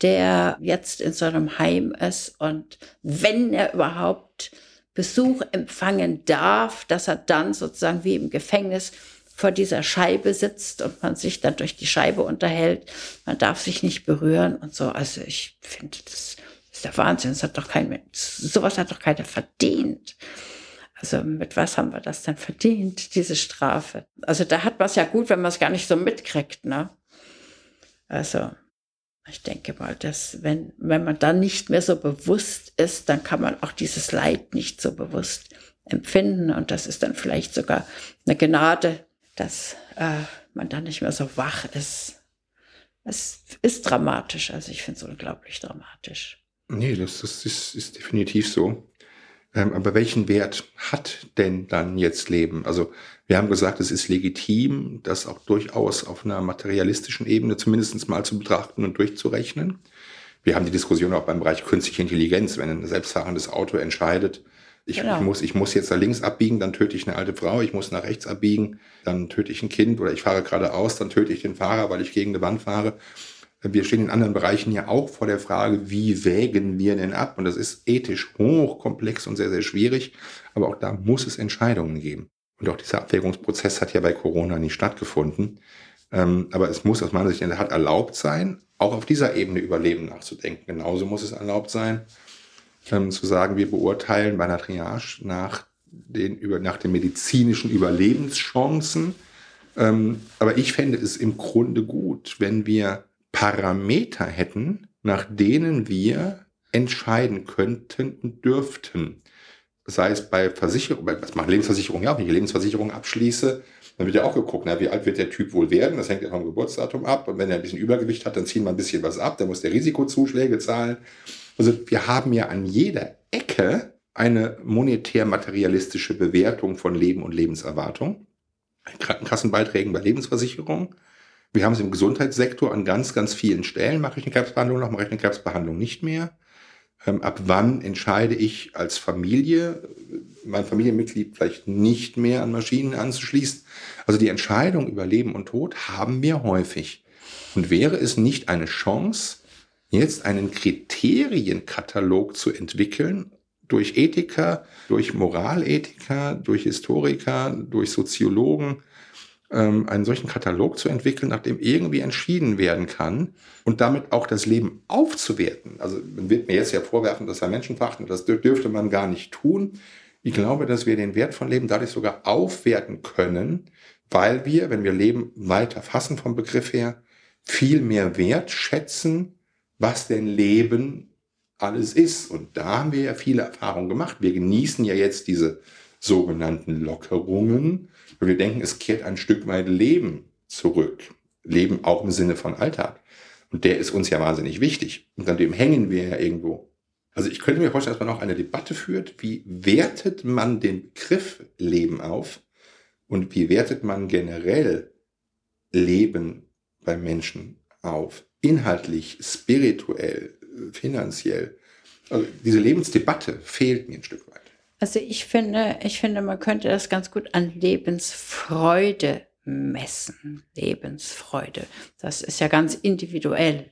der jetzt in so einem Heim ist und wenn er überhaupt Besuch empfangen darf, dass er dann sozusagen wie im Gefängnis vor dieser Scheibe sitzt und man sich dann durch die Scheibe unterhält. Man darf sich nicht berühren und so. Also ich finde, das ist der Wahnsinn. Das hat doch kein Mensch, sowas hat doch keiner verdient. Also mit was haben wir das denn verdient, diese Strafe? Also da hat man es ja gut, wenn man es gar nicht so mitkriegt, ne? Also ich denke mal, dass wenn, wenn man dann nicht mehr so bewusst ist, dann kann man auch dieses Leid nicht so bewusst empfinden. Und das ist dann vielleicht sogar eine Gnade, dass äh, man dann nicht mehr so wach ist. Es ist dramatisch. Also ich finde es unglaublich dramatisch. Nee, das, das ist, ist definitiv so. Ähm, aber welchen Wert hat denn dann jetzt Leben? Also wir haben gesagt, es ist legitim, das auch durchaus auf einer materialistischen Ebene zumindest mal zu betrachten und durchzurechnen. Wir haben die Diskussion auch beim Bereich künstliche Intelligenz, wenn ein selbstfahrendes Auto entscheidet, ich, genau. ich, muss, ich muss jetzt da links abbiegen, dann töte ich eine alte Frau, ich muss nach rechts abbiegen, dann töte ich ein Kind oder ich fahre geradeaus, dann töte ich den Fahrer, weil ich gegen eine Wand fahre. Wir stehen in anderen Bereichen ja auch vor der Frage, wie wägen wir denn ab? Und das ist ethisch hochkomplex und sehr, sehr schwierig. Aber auch da muss es Entscheidungen geben. Und auch dieser Abwägungsprozess hat ja bei Corona nicht stattgefunden. Ähm, aber es muss aus meiner Sicht in der Tat erlaubt sein, auch auf dieser Ebene über Leben nachzudenken. Genauso muss es erlaubt sein, ähm, zu sagen, wir beurteilen bei einer Triage nach den, über, nach den medizinischen Überlebenschancen. Ähm, aber ich fände es im Grunde gut, wenn wir Parameter hätten, nach denen wir entscheiden könnten und dürften. Sei es bei Versicherung, was macht Lebensversicherung ja wenn ich Lebensversicherung abschließe, dann wird ja auch geguckt, na, wie alt wird der Typ wohl werden, das hängt ja vom Geburtsdatum ab und wenn er ein bisschen Übergewicht hat, dann ziehen wir ein bisschen was ab, dann muss der Risikozuschläge zahlen. Also wir haben ja an jeder Ecke eine monetär-materialistische Bewertung von Leben und Lebenserwartung. Krankenkassenbeiträgen bei Lebensversicherung, wir haben es im Gesundheitssektor an ganz, ganz vielen Stellen. Mache ich eine Krebsbehandlung noch, mache ich eine Krebsbehandlung nicht mehr? Ähm, ab wann entscheide ich als Familie, mein Familienmitglied vielleicht nicht mehr an Maschinen anzuschließen? Also die Entscheidung über Leben und Tod haben wir häufig. Und wäre es nicht eine Chance, jetzt einen Kriterienkatalog zu entwickeln, durch Ethiker, durch Moralethiker, durch Historiker, durch Soziologen, ähm, einen solchen Katalog zu entwickeln, nach dem irgendwie entschieden werden kann und damit auch das Leben aufzuwerten. Also man wird mir jetzt ja vorwerfen, dass er Menschen verachten, das dürfte man gar nicht tun. Ich glaube, dass wir den Wert von Leben dadurch sogar aufwerten können, weil wir, wenn wir Leben weiter fassen vom Begriff her, viel mehr wertschätzen, was denn Leben alles ist. Und da haben wir ja viele Erfahrungen gemacht. Wir genießen ja jetzt diese sogenannten Lockerungen, weil wir denken, es kehrt ein Stück weit Leben zurück. Leben auch im Sinne von Alltag. Und der ist uns ja wahnsinnig wichtig. Und an dem hängen wir ja irgendwo. Also ich könnte mir vorstellen, dass man auch eine Debatte führt, wie wertet man den Begriff Leben auf und wie wertet man generell Leben bei Menschen auf? Inhaltlich, spirituell, finanziell. Also diese Lebensdebatte fehlt mir ein Stück weit. Also ich finde, ich finde, man könnte das ganz gut an Lebensfreude messen. Lebensfreude. Das ist ja ganz individuell.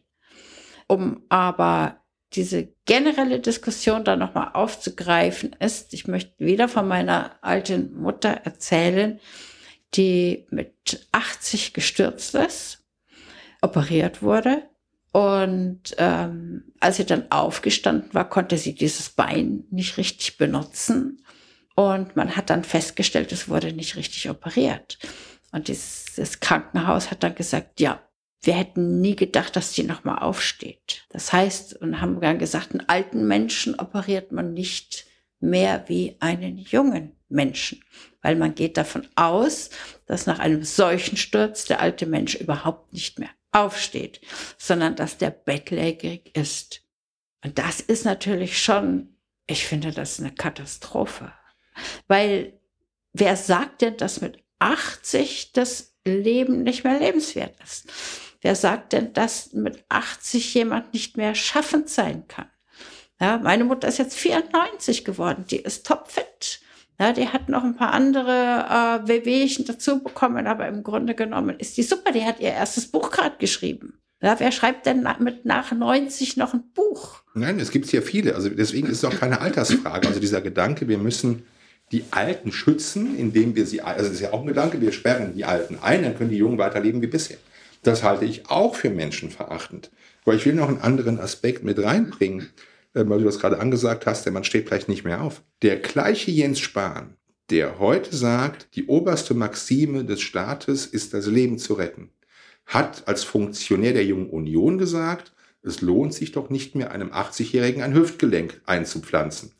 Um aber diese generelle Diskussion da nochmal aufzugreifen ist, ich möchte wieder von meiner alten Mutter erzählen, die mit 80 gestürzt ist, operiert wurde. Und ähm, als sie dann aufgestanden war, konnte sie dieses Bein nicht richtig benutzen. Und man hat dann festgestellt, es wurde nicht richtig operiert. Und dieses Krankenhaus hat dann gesagt, ja, wir hätten nie gedacht, dass die nochmal aufsteht. Das heißt, und haben dann gesagt, einen alten Menschen operiert man nicht mehr wie einen jungen Menschen, weil man geht davon aus, dass nach einem solchen Sturz der alte Mensch überhaupt nicht mehr aufsteht, sondern dass der bettlägerig ist. Und das ist natürlich schon, ich finde das eine Katastrophe, weil wer sagt denn, dass mit 80 das Leben nicht mehr lebenswert ist? Wer sagt denn, dass mit 80 jemand nicht mehr schaffend sein kann? Ja, meine Mutter ist jetzt 94 geworden, die ist topfit. Ja, die hat noch ein paar andere äh, Wehwehchen dazu bekommen, aber im Grunde genommen ist die super. Die hat ihr erstes Buch gerade geschrieben. Ja, wer schreibt denn mit nach 90 noch ein Buch? Nein, es gibt ja viele. Also deswegen ist es auch keine Altersfrage. Also dieser Gedanke, wir müssen die Alten schützen, indem wir sie, also das ist ja auch ein Gedanke, wir sperren die Alten ein, dann können die Jungen weiterleben wie bisher. Das halte ich auch für menschenverachtend. Aber ich will noch einen anderen Aspekt mit reinbringen, weil du das gerade angesagt hast, der Mann steht vielleicht nicht mehr auf. Der gleiche Jens Spahn, der heute sagt, die oberste Maxime des Staates ist, das Leben zu retten, hat als Funktionär der Jungen Union gesagt, es lohnt sich doch nicht mehr, einem 80-Jährigen ein Hüftgelenk einzupflanzen.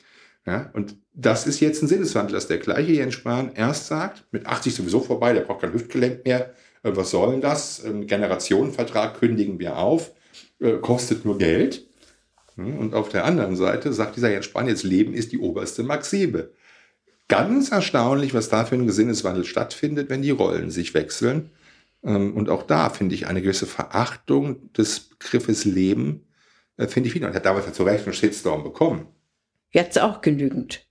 Ja, und das ist jetzt ein Sinneswandel, dass der gleiche Jens Spahn erst sagt, mit 80 sowieso vorbei, der braucht kein Hüftgelenk mehr, äh, was soll denn das? Ein Generationenvertrag kündigen wir auf, äh, kostet nur Geld. Hm, und auf der anderen Seite sagt dieser Jens Spahn, jetzt Leben ist die oberste Maxime. Ganz erstaunlich, was da für ein Gesinneswandel stattfindet, wenn die Rollen sich wechseln. Ähm, und auch da finde ich eine gewisse Verachtung des Begriffes Leben, äh, finde ich wieder. Und er hat damals ja zu Recht einen Shitstorm bekommen. Jetzt auch genügend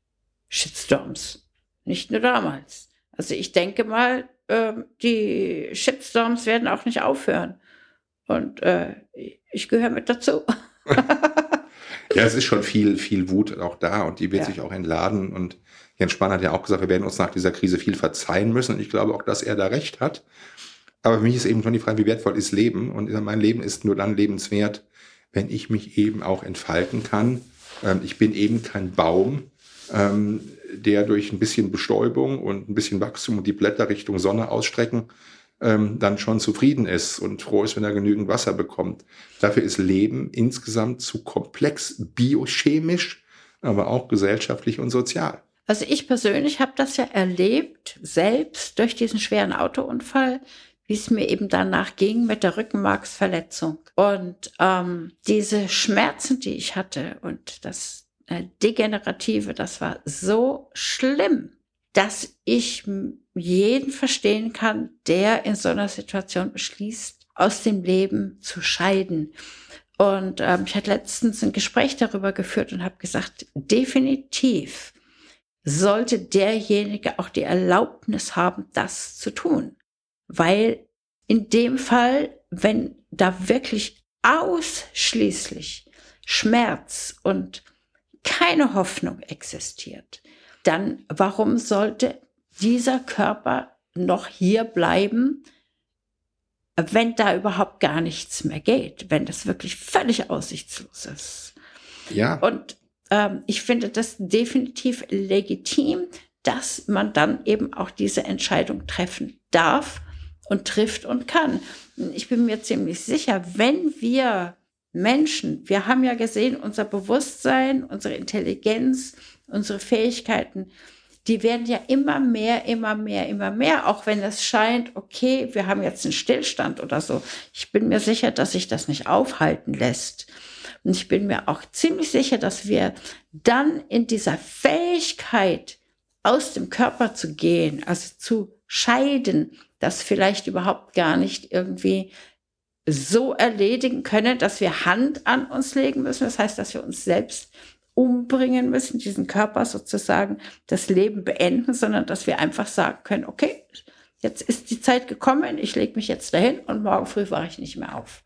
Shitstorms. Nicht nur damals. Also ich denke mal, äh, die Shitstorms werden auch nicht aufhören. Und äh, ich gehöre mit dazu. (laughs) (laughs) ja, es ist schon viel, viel Wut auch da und die wird ja. sich auch entladen. Und Jens Spahn hat ja auch gesagt, wir werden uns nach dieser Krise viel verzeihen müssen. Und ich glaube auch, dass er da recht hat. Aber für mich ist eben schon die Frage, wie wertvoll ist Leben? Und mein Leben ist nur dann lebenswert, wenn ich mich eben auch entfalten kann. Ähm, ich bin eben kein Baum, ähm, der durch ein bisschen Bestäubung und ein bisschen Wachstum und die Blätter Richtung Sonne ausstrecken, ähm, dann schon zufrieden ist und froh ist, wenn er genügend Wasser bekommt. Dafür ist Leben insgesamt zu komplex, biochemisch, aber auch gesellschaftlich und sozial. Also ich persönlich habe das ja erlebt, selbst durch diesen schweren Autounfall, wie es mir eben danach ging mit der Rückenmarksverletzung. Und ähm, diese Schmerzen, die ich hatte und das äh, Degenerative, das war so schlimm, dass ich jeden verstehen kann, der in so einer Situation beschließt, aus dem Leben zu scheiden. Und ähm, ich hatte letztens ein Gespräch darüber geführt und habe gesagt, definitiv sollte derjenige auch die Erlaubnis haben, das zu tun, weil in dem Fall, wenn da wirklich ausschließlich Schmerz und keine Hoffnung existiert, dann warum sollte dieser Körper noch hier bleiben, wenn da überhaupt gar nichts mehr geht, wenn das wirklich völlig aussichtslos ist? Ja. Und ähm, ich finde das definitiv legitim, dass man dann eben auch diese Entscheidung treffen darf und trifft und kann. Ich bin mir ziemlich sicher, wenn wir Menschen, wir haben ja gesehen, unser Bewusstsein, unsere Intelligenz, unsere Fähigkeiten, die werden ja immer mehr, immer mehr, immer mehr, auch wenn es scheint, okay, wir haben jetzt einen Stillstand oder so. Ich bin mir sicher, dass sich das nicht aufhalten lässt. Und ich bin mir auch ziemlich sicher, dass wir dann in dieser Fähigkeit, aus dem Körper zu gehen, also zu scheiden, das vielleicht überhaupt gar nicht irgendwie so erledigen können, dass wir Hand an uns legen müssen. Das heißt, dass wir uns selbst umbringen müssen, diesen Körper sozusagen das Leben beenden, sondern dass wir einfach sagen können, okay, jetzt ist die Zeit gekommen, ich lege mich jetzt dahin und morgen früh wache ich nicht mehr auf.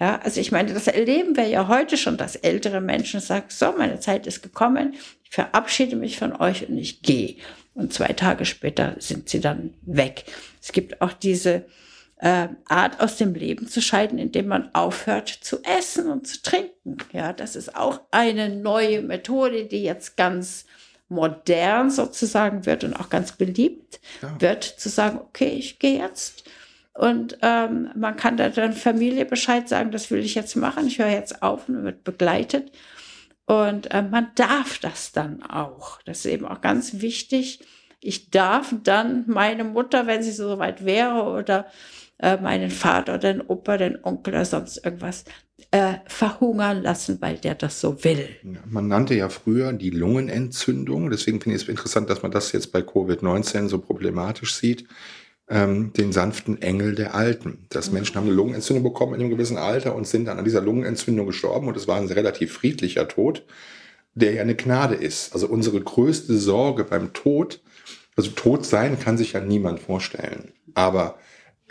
Ja, also ich meine, das erleben wir ja heute schon, dass ältere Menschen sagen, so, meine Zeit ist gekommen, ich verabschiede mich von euch und ich gehe. Und zwei Tage später sind sie dann weg. Es gibt auch diese äh, Art aus dem Leben zu scheiden, indem man aufhört zu essen und zu trinken. Ja, das ist auch eine neue Methode, die jetzt ganz modern sozusagen wird und auch ganz beliebt ja. wird, zu sagen, okay, ich gehe jetzt und ähm, man kann da dann Familie Bescheid sagen, das will ich jetzt machen, ich höre jetzt auf und wird begleitet. Und äh, man darf das dann auch. Das ist eben auch ganz wichtig. Ich darf dann meine Mutter, wenn sie so weit wäre, oder äh, meinen Vater, den Opa, den Onkel oder sonst irgendwas, äh, verhungern lassen, weil der das so will. Man nannte ja früher die Lungenentzündung. Deswegen finde ich es interessant, dass man das jetzt bei Covid-19 so problematisch sieht ähm, den sanften Engel der Alten. Dass mhm. Menschen haben eine Lungenentzündung bekommen in einem gewissen Alter und sind dann an dieser Lungenentzündung gestorben und es war ein relativ friedlicher Tod, der ja eine Gnade ist. Also unsere größte Sorge beim Tod, also tot sein kann sich ja niemand vorstellen, aber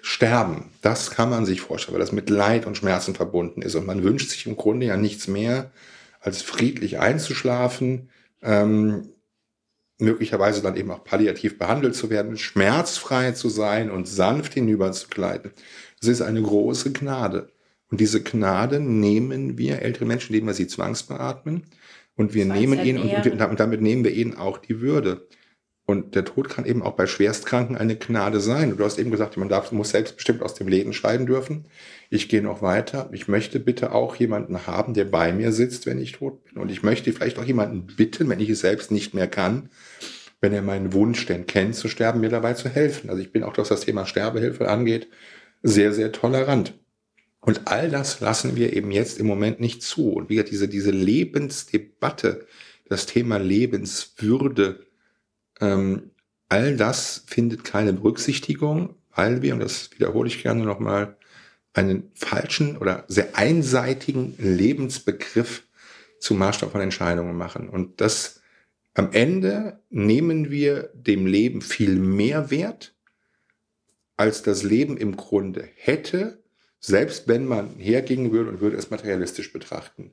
Sterben, das kann man sich vorstellen, weil das mit Leid und Schmerzen verbunden ist. Und man wünscht sich im Grunde ja nichts mehr, als friedlich einzuschlafen, ähm, möglicherweise dann eben auch palliativ behandelt zu werden, schmerzfrei zu sein und sanft hinüberzugleiten. Das ist eine große Gnade. Und diese Gnade nehmen wir, ältere Menschen, indem wir sie zwangsbeatmen. Und wir nehmen ihnen, und, und, damit nehmen wir ihnen auch die Würde. Und der Tod kann eben auch bei Schwerstkranken eine Gnade sein. Du hast eben gesagt, man darf, muss selbstbestimmt aus dem Leben scheiden dürfen. Ich gehe noch weiter. Ich möchte bitte auch jemanden haben, der bei mir sitzt, wenn ich tot bin. Und ich möchte vielleicht auch jemanden bitten, wenn ich es selbst nicht mehr kann, wenn er meinen Wunsch denn kennt, zu sterben, mir dabei zu helfen. Also ich bin auch, was das Thema Sterbehilfe angeht, sehr, sehr tolerant. Und all das lassen wir eben jetzt im Moment nicht zu. Und wie diese, diese Lebensdebatte, das Thema Lebenswürde, ähm, all das findet keine Berücksichtigung, weil wir, und das wiederhole ich gerne nochmal, einen falschen oder sehr einseitigen Lebensbegriff zum Maßstab von Entscheidungen machen. Und das am Ende nehmen wir dem Leben viel mehr Wert, als das Leben im Grunde hätte, selbst wenn man hergehen würde und würde es materialistisch betrachten.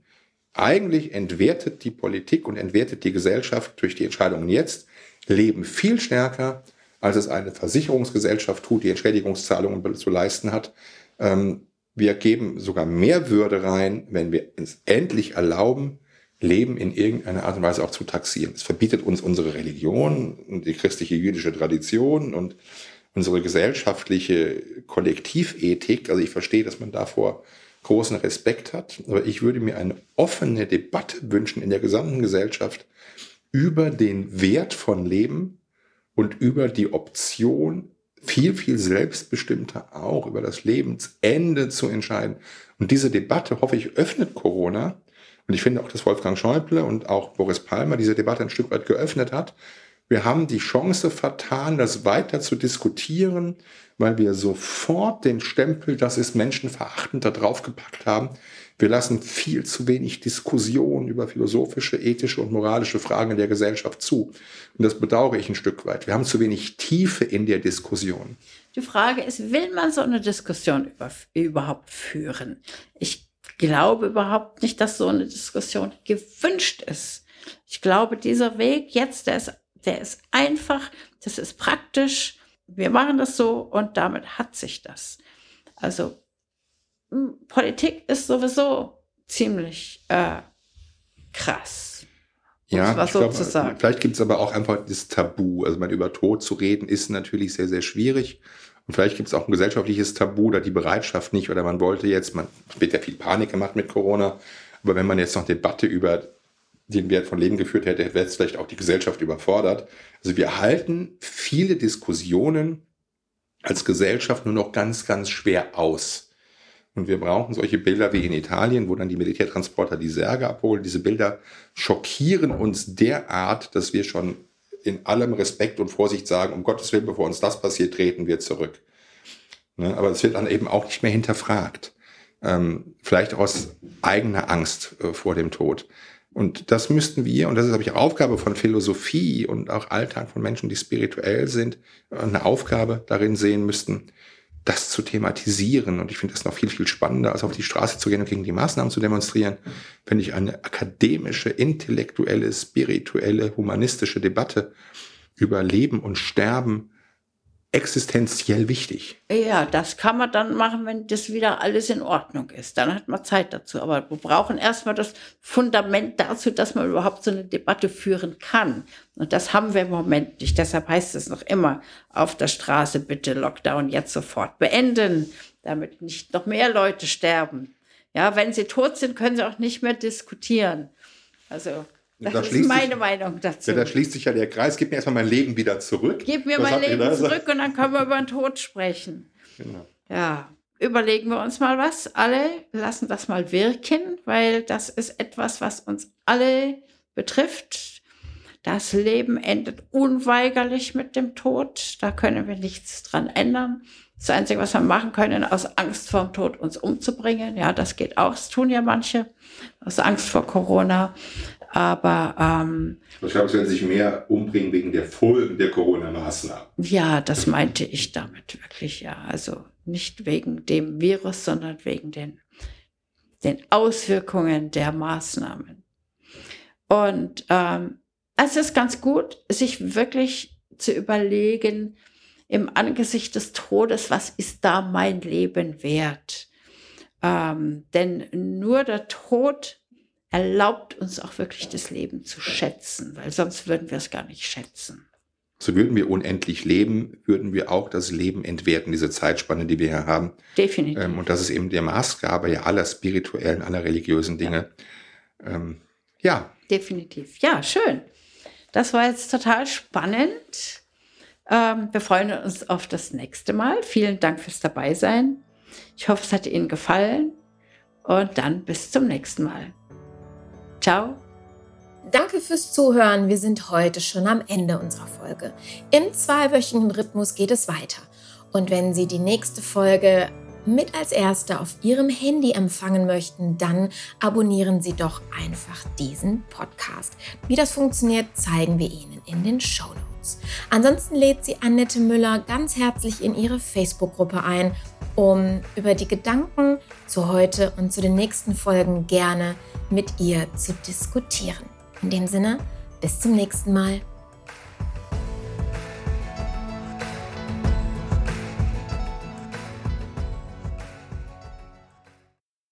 Eigentlich entwertet die Politik und entwertet die Gesellschaft durch die Entscheidungen jetzt Leben viel stärker, als es eine Versicherungsgesellschaft tut, die Entschädigungszahlungen zu leisten hat. Ähm, wir geben sogar mehr Würde rein, wenn wir es endlich erlauben, Leben in irgendeiner Art und Weise auch zu taxieren. Es verbietet uns unsere Religion und die christliche jüdische Tradition und unsere gesellschaftliche Kollektivethik. Also ich verstehe, dass man davor großen Respekt hat, aber ich würde mir eine offene Debatte wünschen in der gesamten Gesellschaft, über den Wert von Leben und über die Option, viel, viel selbstbestimmter auch über das Lebensende zu entscheiden. Und diese Debatte, hoffe ich, öffnet Corona. Und ich finde auch, dass Wolfgang Schäuble und auch Boris Palmer diese Debatte ein Stück weit geöffnet hat, Wir haben die Chance vertan, das weiter zu diskutieren, weil wir sofort den Stempel, das ist menschenverachtend, da drauf gepackt haben. Wir lassen viel zu wenig Diskussion über philosophische, ethische und moralische Fragen in der Gesellschaft zu. Und das bedauere ich ein Stück weit. Wir haben zu wenig Tiefe in der Diskussion. Die Frage ist, will man so eine Diskussion über, überhaupt führen? Ich glaube überhaupt nicht, dass so eine Diskussion gewünscht ist. Ich glaube, dieser Weg jetzt, der ist, der ist einfach, das ist praktisch. Wir machen das so und damit hat sich das. Also Politik ist sowieso ziemlich äh, krass. Ja, ich so glaube, vielleicht gibt es aber auch einfach das Tabu. Also man über Tod zu reden, ist natürlich sehr, sehr schwierig. Und vielleicht gibt es auch ein gesellschaftliches Tabu oder die Bereitschaft nicht. Oder man wollte jetzt, man wird ja viel Panik gemacht mit Corona. Aber wenn man jetzt noch Debatte über den Wert von Leben geführt hätte, wäre es vielleicht auch die Gesellschaft überfordert. Also wir halten viele Diskussionen als Gesellschaft nur noch ganz, ganz schwer aus. Und wir brauchen solche Bilder wie in Italien, wo dann die Militärtransporter die Särge abholen. Diese Bilder schockieren uns derart, dass wir schon in allem Respekt und Vorsicht sagen, um Gottes Willen, bevor uns das passiert, treten wir zurück. Ne? Aber es wird dann eben auch nicht mehr hinterfragt. Ähm, vielleicht aus eigener Angst äh, vor dem Tod. Und das müssten wir, und das ist, glaube ich, Aufgabe von Philosophie und auch Alltag von Menschen, die spirituell sind, eine Aufgabe darin sehen müssten, das zu thematisieren. Und ich finde das noch viel, viel spannender, als auf die Straße zu gehen und gegen die Maßnahmen zu demonstrieren, wenn ich eine akademische, intellektuelle, spirituelle, humanistische Debatte über Leben und Sterben existenziell wichtig. Ja, das kann man dann machen, wenn das wieder alles in Ordnung ist. Dann hat man Zeit dazu. Aber wir brauchen erstmal das Fundament dazu, dass man überhaupt so eine Debatte führen kann. Und das haben wir im Moment nicht. Deshalb heißt es noch immer auf der Straße, bitte Lockdown jetzt sofort beenden, damit nicht noch mehr Leute sterben. Ja, wenn sie tot sind, können sie auch nicht mehr diskutieren. Also das da ist meine sich, Meinung dazu. Ja, da schließt sich ja der Kreis. Gib mir erstmal mein Leben wieder zurück. Gib mir Was mein Leben zurück und dann können wir über den Tod sprechen. Genau. Ja, überlegen wir uns mal was. Alle lassen das mal wirken, weil das ist etwas, was uns alle betrifft. Das Leben endet unweigerlich mit dem Tod. Da können wir nichts dran ändern. Das Einzige, was wir machen können, aus Angst vor dem Tod uns umzubringen. Ja, das geht auch. Das tun ja manche. Aus Angst vor Corona. Aber ähm, ich glaube, es werden sich mehr umbringen wegen der Folgen der Corona-Maßnahmen. Ja, das meinte ich damit wirklich, ja. Also nicht wegen dem Virus, sondern wegen den, den Auswirkungen der Maßnahmen. Und ähm, es ist ganz gut, sich wirklich zu überlegen, im Angesicht des Todes, was ist da mein Leben wert? Ähm, denn nur der Tod erlaubt uns auch wirklich das Leben zu schätzen, weil sonst würden wir es gar nicht schätzen. So würden wir unendlich leben, würden wir auch das Leben entwerten, diese Zeitspanne, die wir hier haben. Definitiv. Ähm, und das ist eben der Maßgabe ja aller spirituellen, aller religiösen Dinge. Ja. Ähm, ja. Definitiv. Ja, schön. Das war jetzt total spannend. Ähm, wir freuen uns auf das nächste Mal. Vielen Dank fürs Dabeisein. Ich hoffe, es hat Ihnen gefallen. Und dann bis zum nächsten Mal. Ciao. Danke fürs Zuhören. Wir sind heute schon am Ende unserer Folge. Im zweiwöchigen Rhythmus geht es weiter. Und wenn Sie die nächste Folge mit als erste auf Ihrem Handy empfangen möchten, dann abonnieren Sie doch einfach diesen Podcast. Wie das funktioniert, zeigen wir Ihnen in den Show Notes. Ansonsten lädt Sie Annette Müller ganz herzlich in ihre Facebook-Gruppe ein, um über die Gedanken zu heute und zu den nächsten Folgen gerne mit ihr zu diskutieren. In dem Sinne, bis zum nächsten Mal.